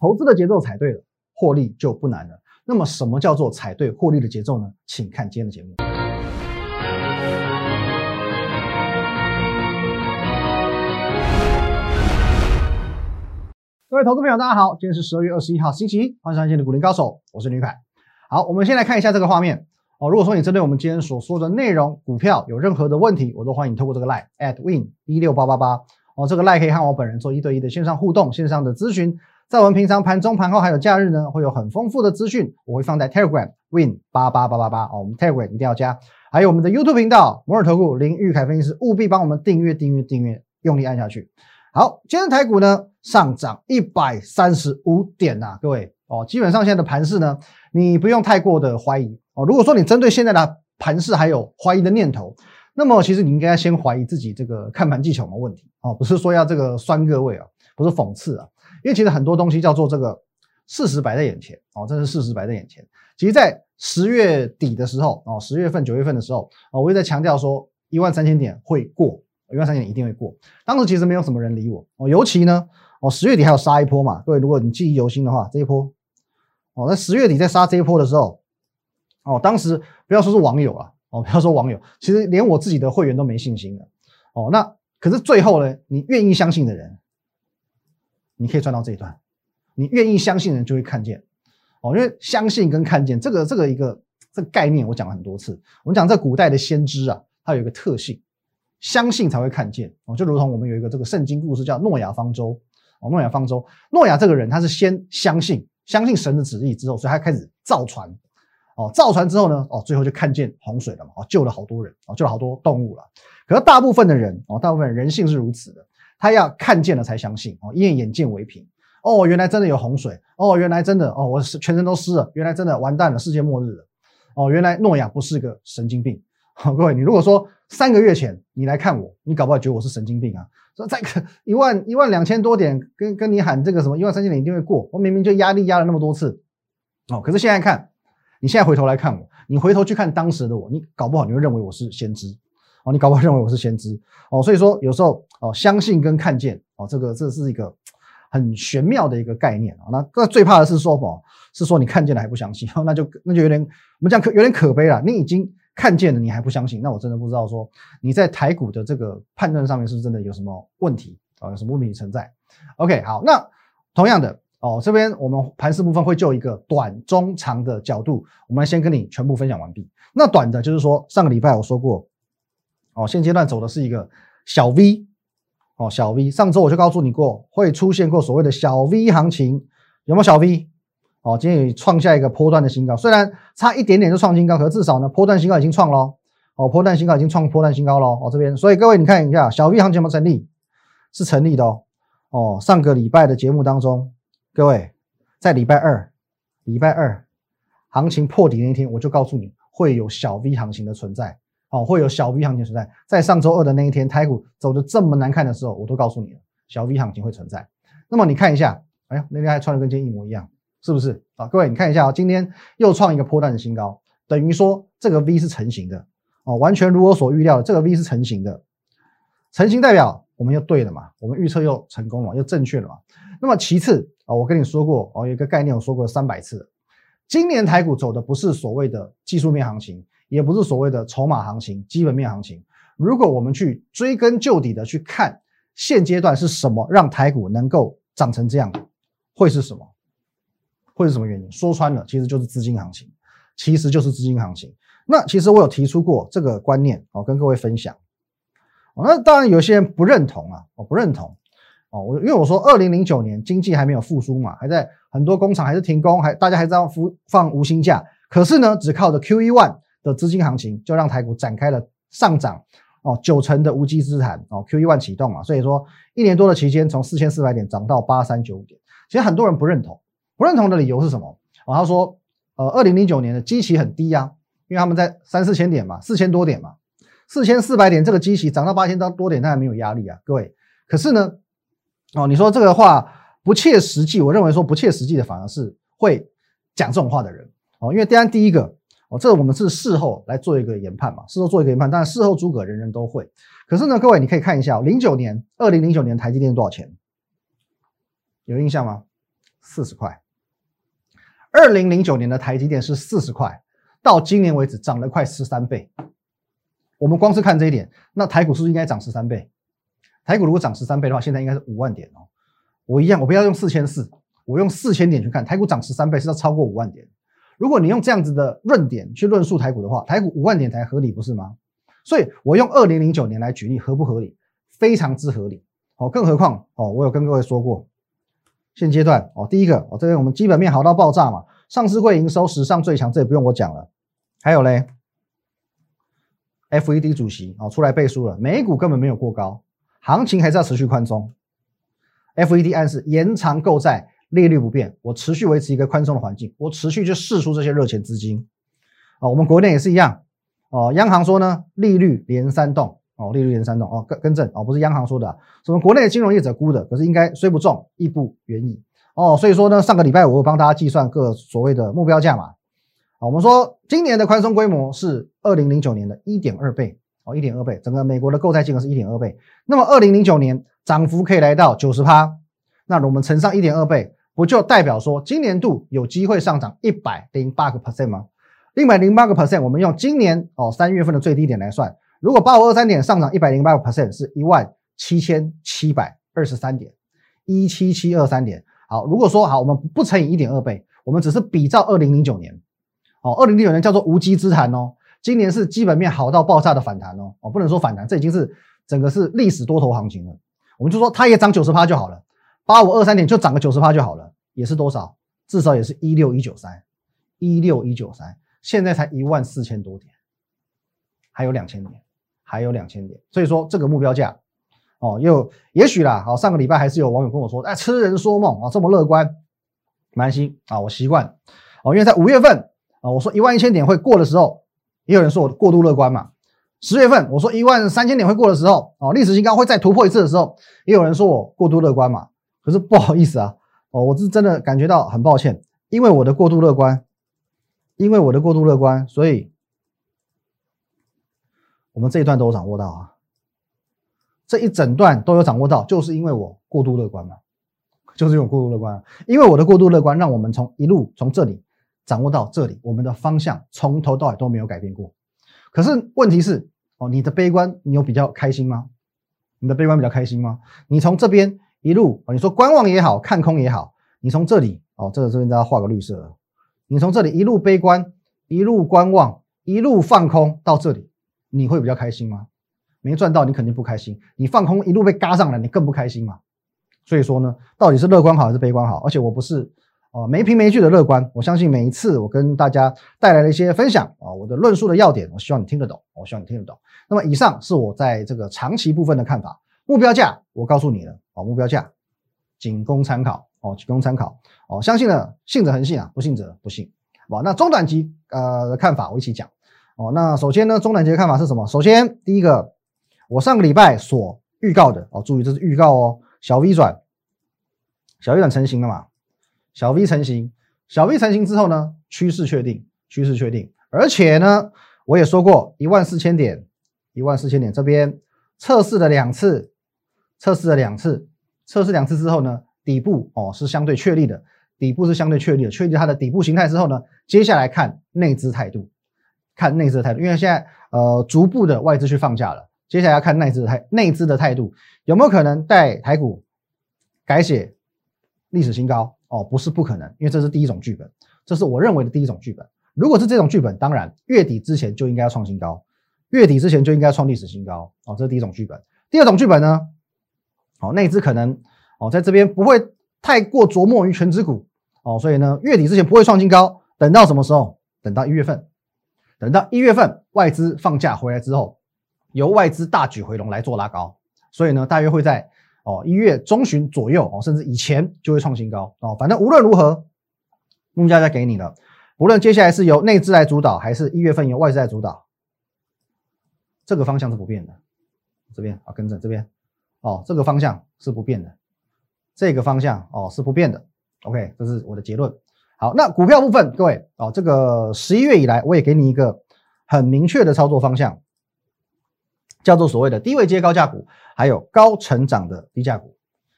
投资的节奏踩对了，获利就不难了。那么什么叫做踩对获利的节奏呢？请看今天的节目。各位投资朋友，大家好，今天是十二月二十一号，星期一，欢迎收看的股林高手，我是林凯。好，我们先来看一下这个画面哦。如果说你针对我们今天所说的内容股票有任何的问题，我都欢迎透过这个 line at win 一六八八八哦，这个 line 可以和我本人做一对一的线上互动、线上的咨询。在我们平常盘中、盘后还有假日呢，会有很丰富的资讯，我会放在 Telegram win 八八八八八哦，我们 Telegram 一定要加。还有我们的 YouTube 频道摩尔投顾林玉凯分析师，务必帮我们订阅、订阅、订阅，用力按下去。好，今天台股呢上涨一百三十五点呐，各位哦，基本上现在的盘势呢，你不用太过的怀疑哦。如果说你针对现在的盘势还有怀疑的念头，那么其实你应该先怀疑自己这个看盘技巧的问题哦，不是说要这个酸各位啊，不是讽刺啊，因为其实很多东西叫做这个事实摆在眼前哦，这是事实摆在眼前。其实，在十月底的时候哦，十月份、九月份的时候哦，我也在强调说一万三千点会过。一万三千点一定会过，当时其实没有什么人理我哦，尤其呢哦十月底还有杀一波嘛，各位如果你记忆犹新的话，这一波哦在十月底在杀这一波的时候哦，当时不要说是网友啊哦，不要说网友，其实连我自己的会员都没信心了哦，那可是最后呢，你愿意相信的人，你可以赚到这一段，你愿意相信的人就会看见哦，因为相信跟看见这个这个一个这个概念我讲了很多次，我们讲在古代的先知啊，它有一个特性。相信才会看见哦，就如同我们有一个这个圣经故事叫诺亚方舟哦，诺亚方舟，诺亚这个人他是先相信相信神的旨意之后，所以他开始造船哦，造船之后呢哦，最后就看见洪水了嘛哦，救了好多人哦，救了好多动物了。可是大部分的人哦，大部分人性是如此的，他要看见了才相信哦，因为眼见为凭。哦，原来真的有洪水。哦，原来真的哦，我是全身都湿了，原来真的完蛋了，世界末日了。哦，原来诺亚不是个神经病。好，各位，你如果说三个月前你来看我，你搞不好觉得我是神经病啊？说再一万一万两千多点，跟跟你喊这个什么一万三千点一定会过，我明明就压力压了那么多次，哦，可是现在看，你现在回头来看我，你回头去看当时的我，你搞不好你会认为我是先知，哦，你搞不好认为我是先知，哦，所以说有时候哦，相信跟看见，哦，这个这是一个很玄妙的一个概念啊。那那最怕的是说哦？是说你看见了还不相信，那就那就有点我们讲可有点可悲了，你已经。看见了你还不相信，那我真的不知道说你在台股的这个判断上面是不是真的有什么问题啊？有什么问题存在？OK，好，那同样的哦，这边我们盘势部分会就一个短、中、长的角度，我们先跟你全部分享完毕。那短的就是说上个礼拜我说过哦，现阶段走的是一个小 V 哦，小 V。上周我就告诉你过会出现过所谓的小 V 行情，有没有小 V？哦，今天也创下一个波段的新高，虽然差一点点就创新高，可至少呢，波段新高已经创了。哦，波段新高已经创波段新高了。哦，这边，所以各位你看一下，小 V 行情有没有成立？是成立的哦。哦，上个礼拜的节目当中，各位在礼拜二，礼拜二行情破底那天，我就告诉你会有小 V 行情的存在。哦，会有小 V 行情存在。在上周二的那一天，台股走的这么难看的时候，我都告诉你了，小 V 行情会存在。那么你看一下，哎呀，那天还穿的跟今天一模一样。是不是啊？各位，你看一下啊，今天又创一个破断的新高，等于说这个 V 是成型的哦，完全如我所预料的，这个 V 是成型的，成型代表我们又对了嘛，我们预测又成功了，又正确了嘛。那么其次啊，我跟你说过哦，有一个概念我说过三百次，今年台股走的不是所谓的技术面行情，也不是所谓的筹码行情、基本面行情。如果我们去追根究底的去看现阶段是什么让台股能够长成这样，会是什么？会是什么原因？说穿了，其实就是资金行情，其实就是资金行情。那其实我有提出过这个观念，哦，跟各位分享。那当然有些人不认同啊，我不认同。哦，我因为我说二零零九年经济还没有复苏嘛，还在很多工厂还是停工，还大家还在放无薪假。可是呢，只靠着 Q E one 的资金行情，就让台股展开了上涨哦，九成的无稽之谈哦。Q E one 启动嘛，所以说一年多的期间，从四千四百点涨到八三九五点。其实很多人不认同。不认同的理由是什么？哦，他说，呃，二零零九年的基期很低呀，因为他们在三四千点嘛，四千多点嘛，四千四百点这个基期涨到八千多点，那还没有压力啊，各位。可是呢，哦，你说这个话不切实际，我认为说不切实际的反而是会讲这种话的人哦，因为当然第一个，哦，这我们是事后来做一个研判嘛，事后做一个研判，但事后诸葛人人都会。可是呢，各位你可以看一下，零九年，二零零九年台积电多少钱？有印象吗？四十块。二零零九年的台积电是四十块，到今年为止涨了快十三倍。我们光是看这一点，那台股是不是应该涨十三倍？台股如果涨十三倍的话，现在应该是五万点哦。我一样，我不要用四千四，我用四千点去看，台股涨十三倍是要超过五万点。如果你用这样子的论点去论述台股的话，台股五万点才合理，不是吗？所以我用二零零九年来举例，合不合理？非常之合理。哦，更何况哦，我有跟各位说过。现阶段哦，第一个哦，这边我们基本面好到爆炸嘛，上市会营收史上最强，这也不用我讲了。还有嘞，FED 主席哦出来背书了，美股根本没有过高，行情还是要持续宽松。FED 暗示延长购债，利率不变，我持续维持一个宽松的环境，我持续去释出这些热钱资金。啊，我们国内也是一样哦，央行说呢，利率连三动。哦，利率连三动哦，更更正哦，不是央行说的，什么国内金融业者估的，可是应该虽不重，亦不远矣哦。所以说呢，上个礼拜我帮大家计算各所谓的目标价嘛。啊，我们说今年的宽松规模是二零零九年的一点二倍哦，一点二倍，整个美国的购债金额是一点二倍。那么二零零九年涨幅可以来到九十趴，那我们乘上一点二倍，不就代表说今年度有机会上涨一百零八个 percent 吗？一百零八个 percent，我们用今年哦三月份的最低点来算。如果八五二三点上涨一百零八个 percent 是一万七千七百二十三点，一七七二三点。好，如果说好，我们不乘以一点二倍，我们只是比照二零零九年，哦，二零零九年叫做无稽之谈哦，今年是基本面好到爆炸的反弹哦，哦，不能说反弹，这已经是整个是历史多头行情了。我们就说它也涨九十趴就好了，八五二三点就涨个九十趴就好了，也是多少？至少也是一六一九三，一六一九三，现在才一万四千多点，还有两千点。还有两千点，所以说这个目标价哦，又也许啦。好，上个礼拜还是有网友跟我说，哎，痴人说梦啊，这么乐观，蛮心啊，我习惯哦，因为在五月份啊，我说一万一千点会过的时候，也有人说我过度乐观嘛。十月份我说一万三千点会过的时候，哦，历史新高会再突破一次的时候，也有人说我过度乐观嘛。可是不好意思啊，哦，我是真的感觉到很抱歉，因为我的过度乐观，因为我的过度乐观，所以。我们这一段都有掌握到啊，这一整段都有掌握到，就是因为我过度乐观嘛，就是因为过度乐观，因为我的过度乐观，让我们从一路从这里掌握到这里，我们的方向从头到尾都没有改变过。可是问题是，哦，你的悲观，你有比较开心吗？你的悲观比较开心吗？你从这边一路，你说观望也好看空也好，你从这里，哦，这个这边大家画个绿色，你从这里一路悲观，一路观望，一路放空到这里。你会比较开心吗？没赚到，你肯定不开心。你放空一路被嘎上来，你更不开心嘛。所以说呢，到底是乐观好还是悲观好？而且我不是哦没凭没据的乐观。我相信每一次我跟大家带来的一些分享啊，我的论述的要点，我希望你听得懂。我希望你听得懂。那么以上是我在这个长期部分的看法。目标价我告诉你了目标价仅供参考哦，仅供参考哦。相信呢信者恒信啊，不信者不信。好，那中短期呃看法我一起讲。哦，那首先呢，中短期的看法是什么？首先，第一个，我上个礼拜所预告的哦，注意这是预告哦，小 V 转，小 V 转成型了嘛？小 V 成型，小 V 成型之后呢，趋势确定，趋势确定，而且呢，我也说过一万四千点，一万四千点这边测试了两次，测试了两次，测试两次之后呢，底部哦是相对确立的，底部是相对确立的，确立它的底部形态之后呢，接下来看内资态度。看内资的态度，因为现在呃逐步的外资去放假了，接下来要看内资的态内资的态度有没有可能带台股改写历史新高哦？不是不可能，因为这是第一种剧本，这是我认为的第一种剧本。如果是这种剧本，当然月底之前就应该要创新高，月底之前就应该创历史新高哦，这是第一种剧本。第二种剧本呢？哦，内资可能哦在这边不会太过琢磨于全指股哦，所以呢月底之前不会创新高，等到什么时候？等到一月份。等到一月份外资放假回来之后，由外资大举回笼来做拉高，所以呢，大约会在哦一月中旬左右哦，甚至以前就会创新高哦。反正无论如何，目标价给你了，无论接下来是由内资来主导，还是一月份由外资来主导，这个方向是不变的。这边啊，跟着这边哦，这个方向是不变的，这个方向哦是不变的。OK，这是我的结论。好，那股票部分，各位哦，这个十一月以来，我也给你一个很明确的操作方向，叫做所谓的低位接高价股，还有高成长的低价股。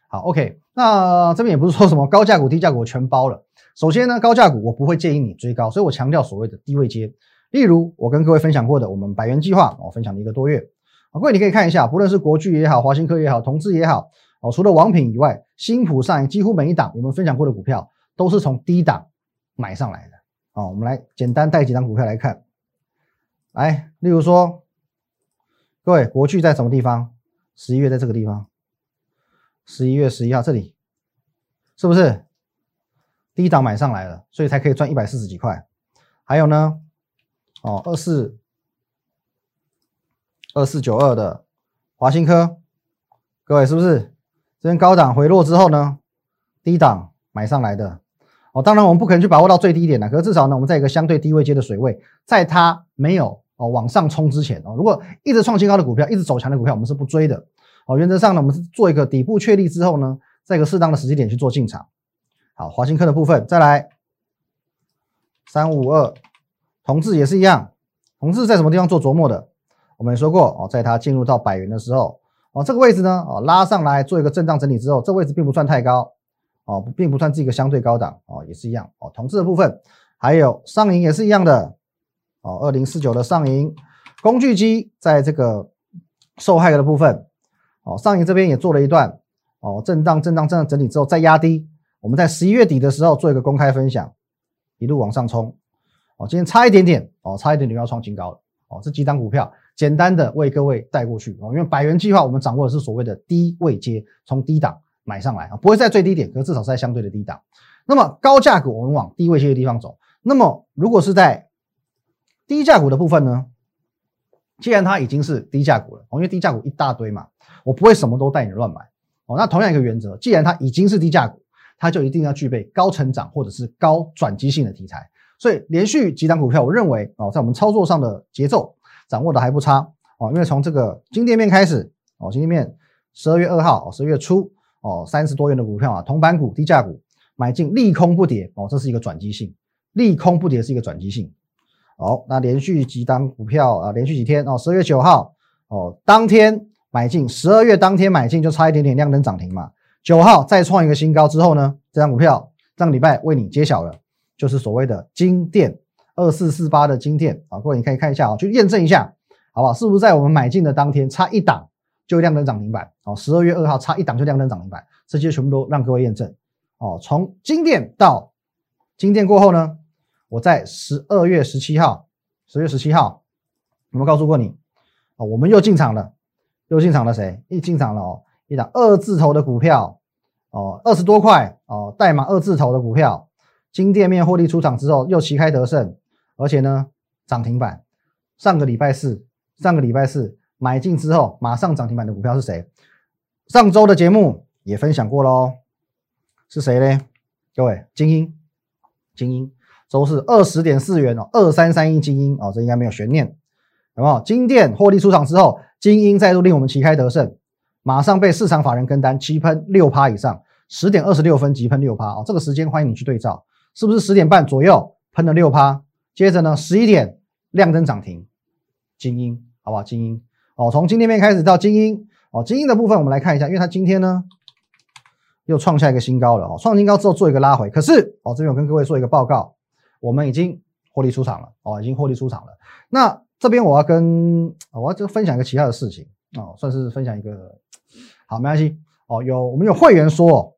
好，OK，那这边也不是说什么高价股、低价股全包了。首先呢，高价股我不会建议你追高，所以我强调所谓的低位接。例如我跟各位分享过的，我们百元计划，我分享了一个多月。啊，各位你可以看一下，不论是国巨也好，华新科也好，同志也好，哦，除了王品以外，新普上几乎每一档我们分享过的股票都是从低档买上来的。哦，我们来简单带几张股票来看。来，例如说，各位国巨在什么地方？十一月在这个地方，十一月十一号这里，是不是低档买上来了，所以才可以赚一百四十几块？还有呢，哦，二四二四九二的华新科，各位是不是这边高档回落之后呢，低档买上来的？哦，当然我们不可能去把握到最低点的，可是至少呢，我们在一个相对低位阶的水位，在它没有。哦，往上冲之前哦，如果一直创新高的股票，一直走强的股票，我们是不追的。哦，原则上呢，我们是做一个底部确立之后呢，在一个适当的时机点去做进场。好，华新科的部分再来三五二，同志也是一样，同志在什么地方做琢磨的？我们说过哦，在它进入到百元的时候，哦，这个位置呢，哦，拉上来做一个震荡整理之后，这位置并不算太高，哦，并不算是一个相对高档，哦，也是一样。哦，同质的部分还有上影也是一样的。哦，二零四九的上影工具机在这个受害的部分，哦，上影这边也做了一段哦，震荡、震荡、震荡整理之后再压低。我们在十一月底的时候做一个公开分享，一路往上冲。哦，今天差一点点，哦，差一点点要创新高了。哦，这几张股票简单的为各位带过去。哦，因为百元计划我们掌握的是所谓的低位接，从低档买上来啊，不会在最低点，可是至少在相对的低档。那么高价股我们往低位接的地方走。那么如果是在低价股的部分呢？既然它已经是低价股了，哦，因为低价股一大堆嘛，我不会什么都带你乱买，哦，那同样一个原则，既然它已经是低价股，它就一定要具备高成长或者是高转机性的题材。所以连续几档股票，我认为哦，在我们操作上的节奏掌握的还不差哦，因为从这个金店面开始哦，金店面十二月二号，十二月初哦，三十多元的股票啊，铜板股、低价股买进，利空不跌哦，这是一个转机性，利空不跌是一个转机性。好，那连续几单股票啊，连续几天哦，十二月九号哦，当天买进，十二月当天买进就差一点点亮灯涨停嘛。九号再创一个新高之后呢，这张股票上礼拜为你揭晓了，就是所谓的金店二四四八的金店啊，各位你可以看一下啊，去验证一下，好不好？是不是在我们买进的当天差一档就亮灯涨停板？哦，十二月二号差一档就亮灯涨停板，这些全部都让各位验证哦。从金店到金店过后呢？我在十二月十七号，十月十七号，有没有告诉过你啊？我们又进场了，又进场了谁？一进场了哦，一档二字头的股票哦，二十多块哦，代码二字头的股票，金店面获利出场之后又旗开得胜，而且呢涨停板。上个礼拜四，上个礼拜四买进之后马上涨停板的股票是谁？上周的节目也分享过喽，是谁呢？各位，精英，精英。周是二十点四元哦，二三三一精英哦，这应该没有悬念，有没有？金店获利出场之后，精英再度令我们旗开得胜，马上被市场法人跟单急喷六趴以上，十点二十六分急喷六趴哦，这个时间欢迎你去对照，是不是十点半左右喷了六趴？接着呢，十一点亮灯涨停，精英好不好？精英哦，从今天面开始到精英哦，精英的部分我们来看一下，因为它今天呢又创下一个新高了哦，创新高之后做一个拉回，可是哦，这边我跟各位做一个报告。我们已经获利出场了哦，已经获利出场了。那这边我要跟我要就分享一个其他的事情哦，算是分享一个好，没关系哦。有我们有会员说，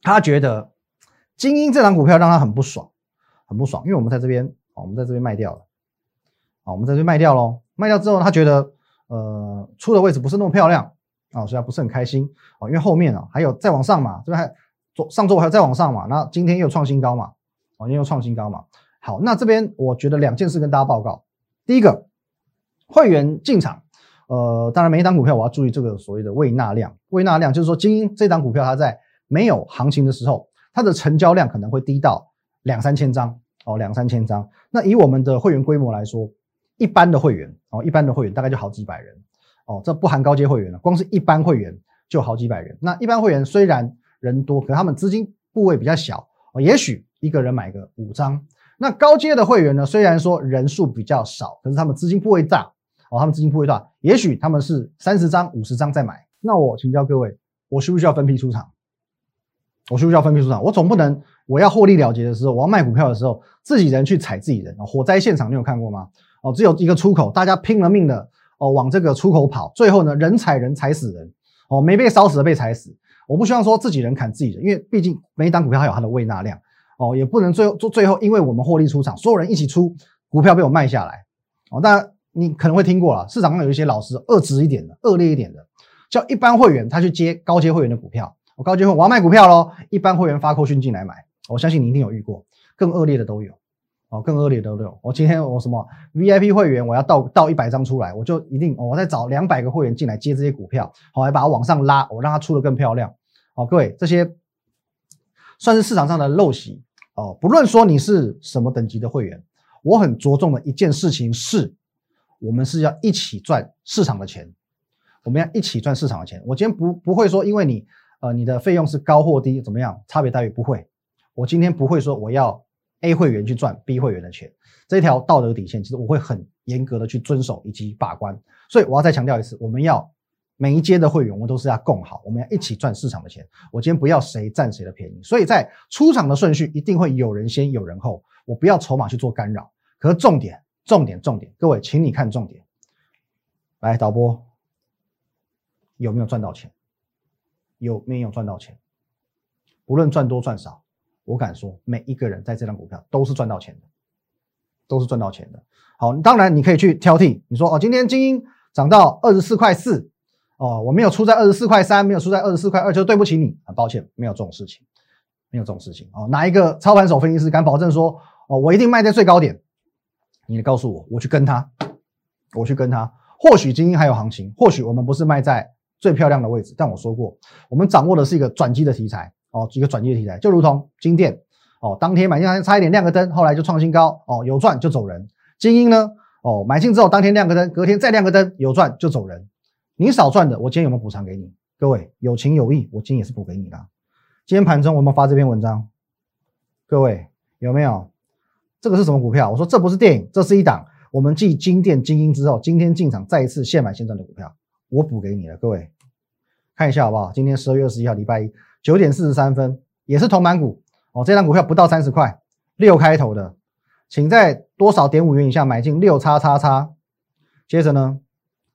他觉得精英这档股票让他很不爽，很不爽，因为我们在这边，我们在这边卖掉了，啊，我们在这边卖掉喽。卖掉之后，他觉得呃出的位置不是那么漂亮啊，所以他不是很开心啊，因为后面啊还有再往上嘛，这边还昨上周还有再往上嘛，那今天又创新高嘛。哦，因为创新高嘛。好，那这边我觉得两件事跟大家报告。第一个，会员进场，呃，当然每一档股票我要注意这个所谓的未纳量。未纳量就是说，精英这档股票它在没有行情的时候，它的成交量可能会低到两三千张哦，两三千张。那以我们的会员规模来说，一般的会员哦，一般的会员大概就好几百人哦，这不含高阶会员了，光是一般会员就好几百人。那一般会员虽然人多，可他们资金部位比较小哦，也许。一个人买个五张，那高阶的会员呢？虽然说人数比较少，可是他们资金部位大哦，他们资金部位大，也许他们是三十张、五十张在买。那我请教各位，我需不需要分批出场？我需不需要分批出场？我总不能我要获利了结的时候，我要卖股票的时候，自己人去踩自己人。火灾现场你有看过吗？哦，只有一个出口，大家拼了命的哦往这个出口跑，最后呢人踩人踩死人，哦没被烧死的被踩死。我不希望说自己人砍自己人，因为毕竟每一档股票还有它的胃纳量哦，也不能最后做最后因为我们获利出场，所有人一起出股票被我卖下来哦。当然你可能会听过了，市场上有一些老师恶质一点的、恶劣一点的，叫一般会员他去接高阶会员的股票，我高阶会我要卖股票喽，一般会员发扣讯进来买，我相信你一定有遇过，更恶劣的都有。哦，更恶劣的都有。我今天我什么 VIP 会员，我要倒倒一百张出来，我就一定我再找两百个会员进来接这些股票，好来把它往上拉，我让它出的更漂亮。好，各位这些算是市场上的陋习哦。不论说你是什么等级的会员，我很着重的一件事情是，我们是要一起赚市场的钱，我们要一起赚市场的钱。我今天不不会说，因为你呃你的费用是高或低怎么样，差别待遇不会。我今天不会说我要。A 会员去赚 B 会员的钱，这条道德底线，其实我会很严格的去遵守以及把关。所以我要再强调一次，我们要每一阶的会员，我们都是要共好，我们要一起赚市场的钱。我今天不要谁占谁的便宜，所以在出场的顺序一定会有人先有人后，我不要筹码去做干扰。可是重点，重点，重点，各位，请你看重点。来，导播，有没有赚到钱？有没有赚到钱？无论赚多赚少。我敢说，每一个人在这张股票都是赚到钱的，都是赚到钱的。好，当然你可以去挑剔，你说哦，今天精英涨到二十四块四，哦，我没有出在二十四块三，没有出在二十四块二，就对不起你，很抱歉，没有这种事情，没有这种事情。哦，哪一个操盘手分析师敢保证说，哦，我一定卖在最高点？你告诉我，我去跟他，我去跟他。或许精英还有行情，或许我们不是卖在最漂亮的位置，但我说过，我们掌握的是一个转机的题材。哦，一个转机的题材，就如同金店哦，当天买进差一点亮个灯，后来就创新高哦，有赚就走人。精英呢，哦，买进之后当天亮个灯，隔天再亮个灯，有赚就走人。你少赚的，我今天有没有补偿给你？各位有情有义，我今天也是补给你的。今天盘中我们发这篇文章，各位有没有？这个是什么股票？我说这不是电影，这是一档我们继金店精英之后，今天进场再一次现买现赚的股票，我补给你了。各位看一下好不好？今天十二月二十一号，礼拜一。九点四十三分，也是同板股哦。这张股票不到三十块，六开头的，请在多少点五元以下买进六叉叉叉。接着呢，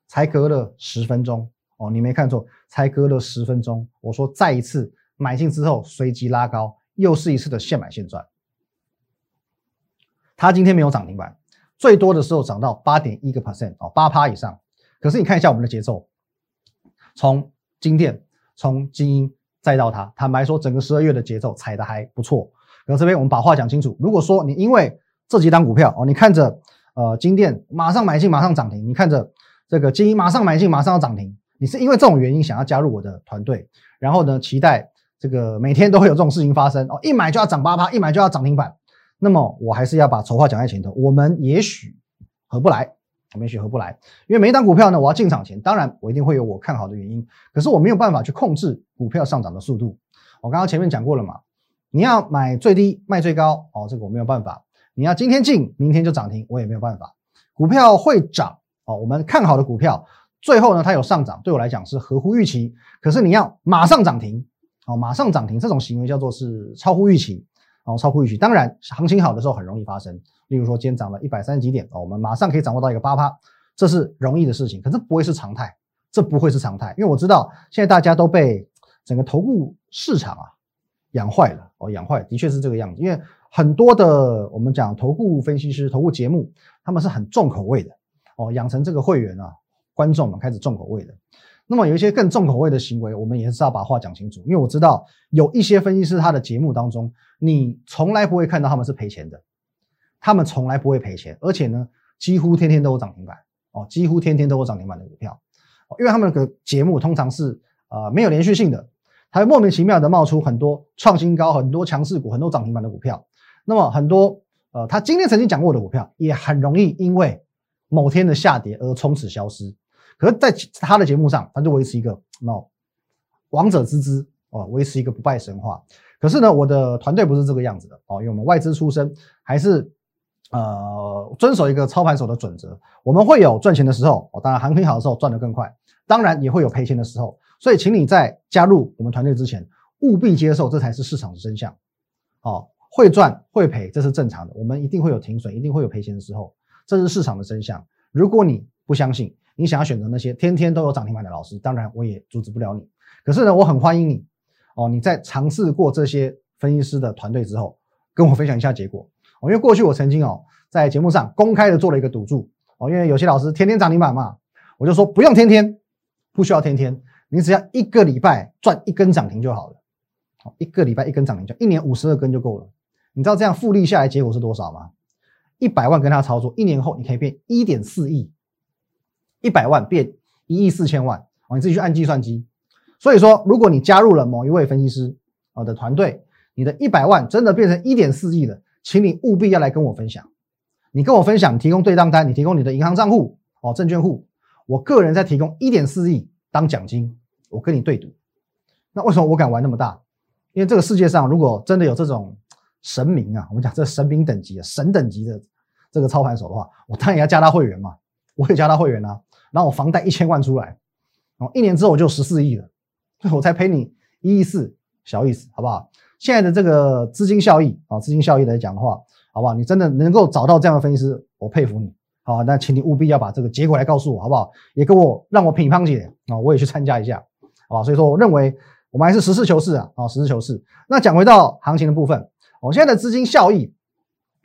才隔了十分钟哦，你没看错，才隔了十分钟。我说再一次买进之后随即拉高，又是一次的现买现赚。它今天没有涨停板，最多的时候涨到八点一个 percent 哦，八趴以上。可是你看一下我们的节奏，从金店，从精英。再到它，坦白说，整个十二月的节奏踩的还不错。然后这边我们把话讲清楚，如果说你因为这几单股票哦，你看着呃金店马上买进马上涨停，你看着这个金马上买进马上要涨停，你是因为这种原因想要加入我的团队，然后呢期待这个每天都会有这种事情发生哦，一买就要涨八趴，一买就要涨停板，那么我还是要把丑话讲在前头，我们也许合不来。我们也许合不来，因为每一档股票呢，我要进场前，当然我一定会有我看好的原因，可是我没有办法去控制股票上涨的速度。我刚刚前面讲过了嘛，你要买最低卖最高，哦，这个我没有办法。你要今天进，明天就涨停，我也没有办法。股票会涨，哦，我们看好的股票，最后呢它有上涨，对我来讲是合乎预期。可是你要马上涨停，哦，马上涨停这种行为叫做是超乎预期，然哦，超乎预期。当然行情好的时候很容易发生。例如说，今天涨了一百三十几点哦，我们马上可以掌握到一个八趴，这是容易的事情，可是不会是常态，这不会是常态，因为我知道现在大家都被整个投顾市场啊养坏了哦，养坏的确是这个样子，因为很多的我们讲投顾分析师、投顾节目，他们是很重口味的哦，养成这个会员啊观众们开始重口味的，那么有一些更重口味的行为，我们也是要把话讲清楚，因为我知道有一些分析师他的节目当中，你从来不会看到他们是赔钱的。他们从来不会赔钱，而且呢，几乎天天都有涨停板哦，几乎天天都有涨停板的股票，因为他们的节目通常是呃没有连续性的，它会莫名其妙的冒出很多创新高、很多强势股、很多涨停板的股票。那么很多呃，他今天曾经讲过的股票，也很容易因为某天的下跌而从此消失。可是，在他的节目上，他就维持一个哦王者之姿哦，维持一个不败神话。可是呢，我的团队不是这个样子的哦，因为我们外资出身，还是。呃，遵守一个操盘手的准则，我们会有赚钱的时候，哦，当然行情好的时候赚得更快，当然也会有赔钱的时候，所以请你在加入我们团队之前，务必接受，这才是市场的真相。哦，会赚会赔，这是正常的，我们一定会有停损，一定会有赔钱的时候，这是市场的真相。如果你不相信，你想要选择那些天天都有涨停板的老师，当然我也阻止不了你。可是呢，我很欢迎你哦，你在尝试过这些分析师的团队之后，跟我分享一下结果。哦，因为过去我曾经哦在节目上公开的做了一个赌注哦，因为有些老师天天涨停板嘛，我就说不用天天，不需要天天，你只要一个礼拜赚一根涨停就好了。好，一个礼拜一根涨停就一年五十二根就够了。你知道这样复利下来结果是多少吗？一百万跟他操作，一年后你可以变一点四亿。一百万变一亿四千万哦，你自己去按计算机。所以说，如果你加入了某一位分析师啊的团队，你的一百万真的变成一点四亿了，请你务必要来跟我分享。你跟我分享，提供对账单，你提供你的银行账户哦，证券户，我个人在提供一点四亿当奖金，我跟你对赌。那为什么我敢玩那么大？因为这个世界上如果真的有这种神明啊，我们讲这神明等级啊、神等级的这个操盘手的话，我当然要加他会员嘛，我也加他会员啊。然后我房贷一千万出来，哦，一年之后我就十四亿了，我才赔你一亿四，小意思，好不好？现在的这个资金效益啊，资金效益来讲的话，好不好？你真的能够找到这样的分析师，我佩服你，好，那请你务必要把这个结果来告诉我，好不好？也给我让我品乓姐啊，我也去参加一下，好吧？所以说，我认为我们还是实事求是啊，啊，实事求是。那讲回到行情的部分，我现在的资金效益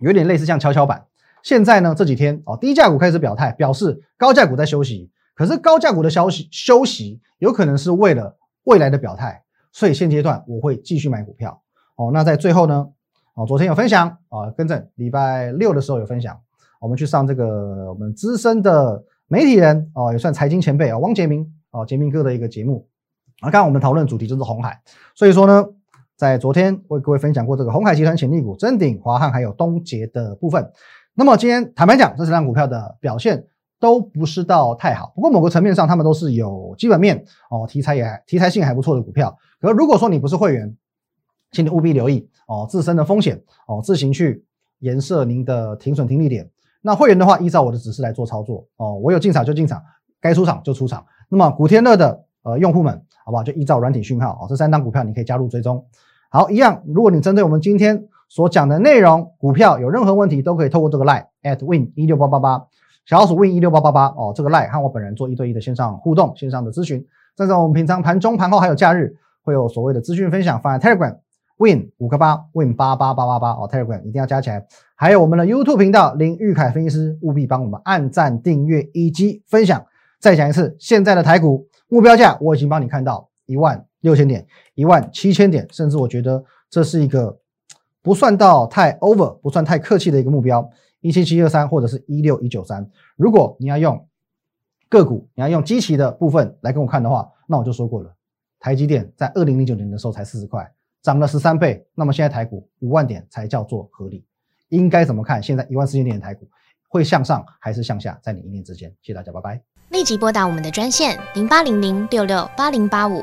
有点类似像跷跷板。现在呢，这几天哦，低价股开始表态，表示高价股在休息。可是高价股的消息休息，有可能是为了未来的表态，所以现阶段我会继续买股票。哦，那在最后呢，哦，昨天有分享啊，跟着礼拜六的时候有分享，我们去上这个我们资深的媒体人哦，也算财经前辈啊，汪杰明哦，杰明哥的一个节目。啊，刚刚我们讨论主题就是红海，所以说呢，在昨天为各位分享过这个红海集团潜力股真鼎、华汉还有东杰的部分。那么今天坦白讲，这三档股票的表现都不是到太好。不过某个层面上，他们都是有基本面哦，题材也题材性还不错的股票。可如果说你不是会员，请你务必留意哦自身的风险哦，自行去颜色您的停损停利点。那会员的话，依照我的指示来做操作哦，我有进场就进场，该出场就出场。那么古天乐的呃用户们，好不好？就依照软体讯号哦，这三档股票你可以加入追踪。好，一样，如果你针对我们今天。所讲的内容，股票有任何问题都可以透过这个 line at win 一六八八八，小老鼠 win 一六八八八哦，这个 line 和我本人做一对一的线上互动、线上的咨询。再在我们平常盘中、盘后还有假日，会有所谓的资讯分享放在 Telegram win 五个八 win 八八八八八哦，Telegram 一定要加起来。还有我们的 YouTube 频道林玉凯分析师，务必帮我们按赞、订阅以及分享。再讲一次，现在的台股目标价我已经帮你看到一万六千点、一万七千点，甚至我觉得这是一个。不算到太 over，不算太客气的一个目标，一七七二三或者是一六一九三。如果你要用个股，你要用基期的部分来跟我看的话，那我就说过了，台积电在二零零九年的时候才四十块，涨了十三倍。那么现在台股五万点才叫做合理，应该怎么看？现在一万四千点的台股会向上还是向下？在你一念之间。谢谢大家，拜拜。立即拨打我们的专线零八零零六六八零八五。